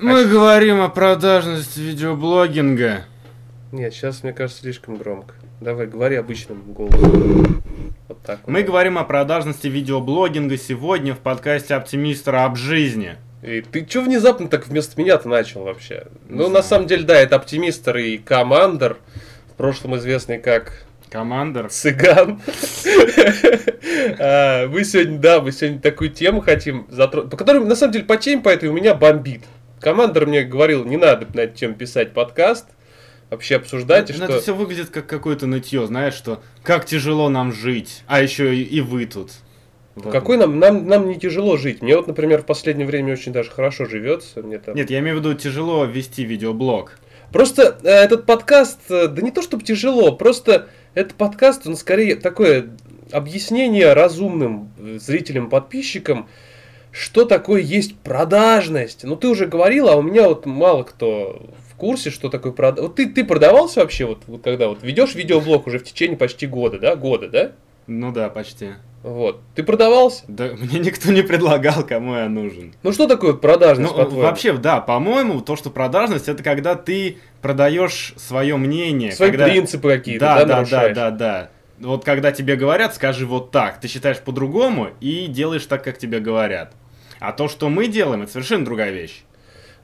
Мы говорим о продажности видеоблогинга. Нет, сейчас, мне кажется, слишком громко. Давай, говори обычным голосом. Вот так вот. Мы говорим о продажности видеоблогинга сегодня в подкасте Оптимистра об жизни. И ты чё внезапно так вместо меня-то начал вообще? Не ну, на знаю. самом деле, да, это оптимистр и командер, в прошлом известный как Командер. цыган. А, Мы сегодня, да, мы сегодня такую тему хотим затронуть, по которой, на самом деле, по теме по этой у меня бомбит. Командер мне говорил, не надо на эту тему писать подкаст, вообще обсуждать, и Ну, что... Это все выглядит как какое-то нытье, знаешь, что как тяжело нам жить, а еще и, и вы тут. Вот. Какой нам, нам, нам не тяжело жить. Мне вот, например, в последнее время очень даже хорошо живется. Мне там... Нет, я имею в виду тяжело вести видеоблог. Просто э, этот подкаст, э, да не то чтобы тяжело, просто этот подкаст, он скорее такое объяснение разумным э, зрителям, подписчикам, что такое есть продажность. Ну, ты уже говорил, а у меня вот мало кто в курсе, что такое продажность. Вот ты, ты продавался вообще, вот, вот когда вот ведешь видеоблог уже в течение почти года, да? Года, да? Ну да, почти. Вот. Ты продавался? Да мне никто не предлагал, кому я нужен. Ну, что такое продажность, Ну, по-твоему? вообще, да, по-моему, то, что продажность, это когда ты продаешь свое мнение. Свои когда... принципы какие-то, Да, да, да, да, да, да. Вот когда тебе говорят, скажи вот так. Ты считаешь по-другому и делаешь так, как тебе говорят. А то, что мы делаем, это совершенно другая вещь.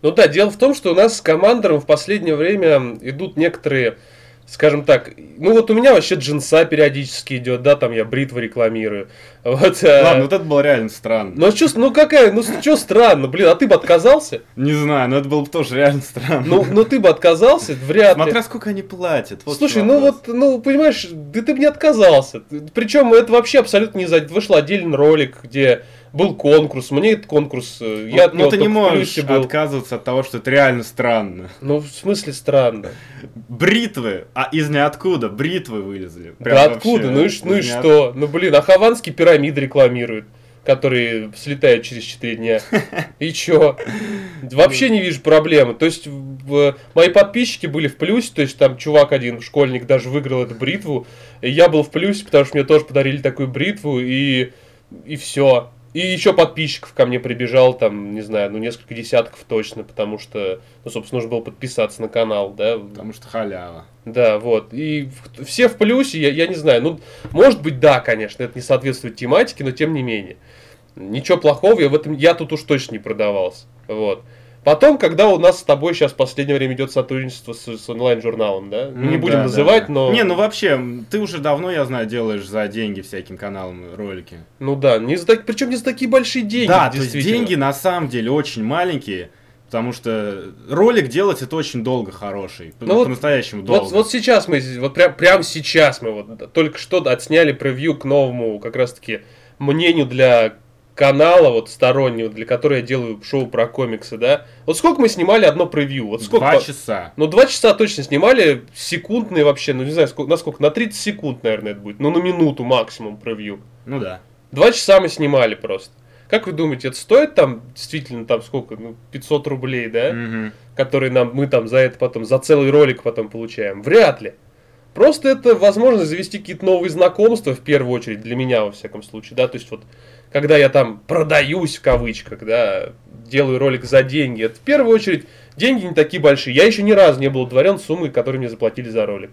Ну да, дело в том, что у нас с командором в последнее время идут некоторые, скажем так, ну вот у меня вообще джинса периодически идет, да, там я бритву рекламирую. Вот, э, Ладно, вот это было реально странно. Ну что, ну какая, ну что странно, блин, а ты бы отказался? Не знаю, но это было бы тоже реально странно. Ну, ну ты бы отказался, вряд ли. Смотря сколько они платят. вот Слушай, ну вот, ну понимаешь, да ты бы не отказался. Причем это вообще абсолютно не за... Вышел отдельный ролик, где был конкурс, мне этот конкурс, э, Ну, я от ну, ты не можешь был. отказываться от того, что это реально странно. Ну, в смысле странно. Бритвы, а из ниоткуда бритвы вылезли. Да Прям откуда? вообще Ну и, ну и ниот- что? Ну блин, а хованские пирамиды рекламируют, которые слетают через 4 дня. И чё? Вообще не вижу проблемы. То есть в- мои подписчики были в плюсе, то есть там чувак один, школьник, даже выиграл эту бритву. И я был в плюсе, потому что мне тоже подарили такую бритву, и, и все. И еще подписчиков ко мне прибежал, там, не знаю, ну несколько десятков точно, потому что, ну, собственно, нужно было подписаться на канал, да, Потому что халява. да, вот. И все в плюсе, я, я не знаю. Ну, может быть, да, конечно, это не соответствует тематике, но тем не менее. Ничего плохого, я в этом я тут уж точно не продавался. Вот. Потом, когда у нас с тобой сейчас в последнее время идет сотрудничество с, с онлайн-журналом, да? Мы Ну не будем да, называть, да. но. Не, ну вообще, ты уже давно, я знаю, делаешь за деньги всяким каналам ролики. Ну да, не за так... причем не за такие большие деньги. да, то есть деньги на самом деле очень маленькие, потому что ролик делать это очень долго хороший. Ну вот- по-настоящему долго. Вот, вот сейчас мы, вот прям, прям сейчас мы вот только что отсняли превью к новому как раз-таки мнению для канала вот стороннего, для которого я делаю шоу про комиксы, да. Вот сколько мы снимали одно превью? Вот сколько? Два часа. Ну, два часа точно снимали, секундные вообще, ну не знаю, сколько, на сколько, на 30 секунд, наверное, это будет, ну на минуту максимум превью. Ну да. Два часа мы снимали просто. Как вы думаете, это стоит там действительно там сколько, ну 500 рублей, да? Мгм. которые нам, мы там за это потом, за целый ролик потом получаем. Вряд ли. Просто это возможность завести какие-то новые знакомства, в первую очередь, для меня, во всяком случае, да, то есть вот, когда я там продаюсь, в кавычках, да, делаю ролик за деньги, это в первую очередь, деньги не такие большие. Я еще ни разу не был удовлетворен суммой, которую мне заплатили за ролик.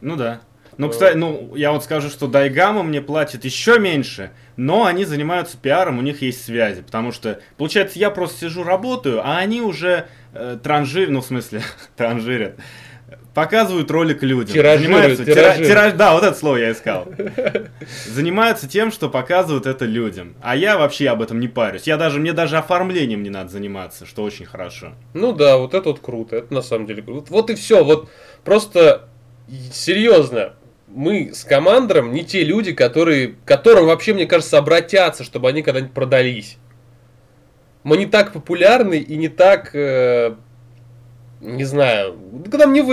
Ну да. Ну, кстати, ну, я вот скажу, что Дайгама мне платит еще меньше, но они занимаются пиаром, у них есть связи, потому что, получается, я просто сижу, работаю, а они уже э, транжир, ну, в смысле, транжирят, показывают ролик людям. Тиражируют, Занимаются- тира- тиражируют. тираж- да, вот это слово я искал. Занимаются тем, что показывают это людям. А я вообще об этом не парюсь. Я даже, мне даже оформлением не надо заниматься, что очень хорошо. Ну да, вот это вот круто, это на самом деле круто. Вот и все, вот просто серьезно, мы с командором не те люди, которые, которым вообще, мне кажется, обратятся, чтобы они когда-нибудь продались. Мы не так популярны и не так, э, не знаю, когда мне вы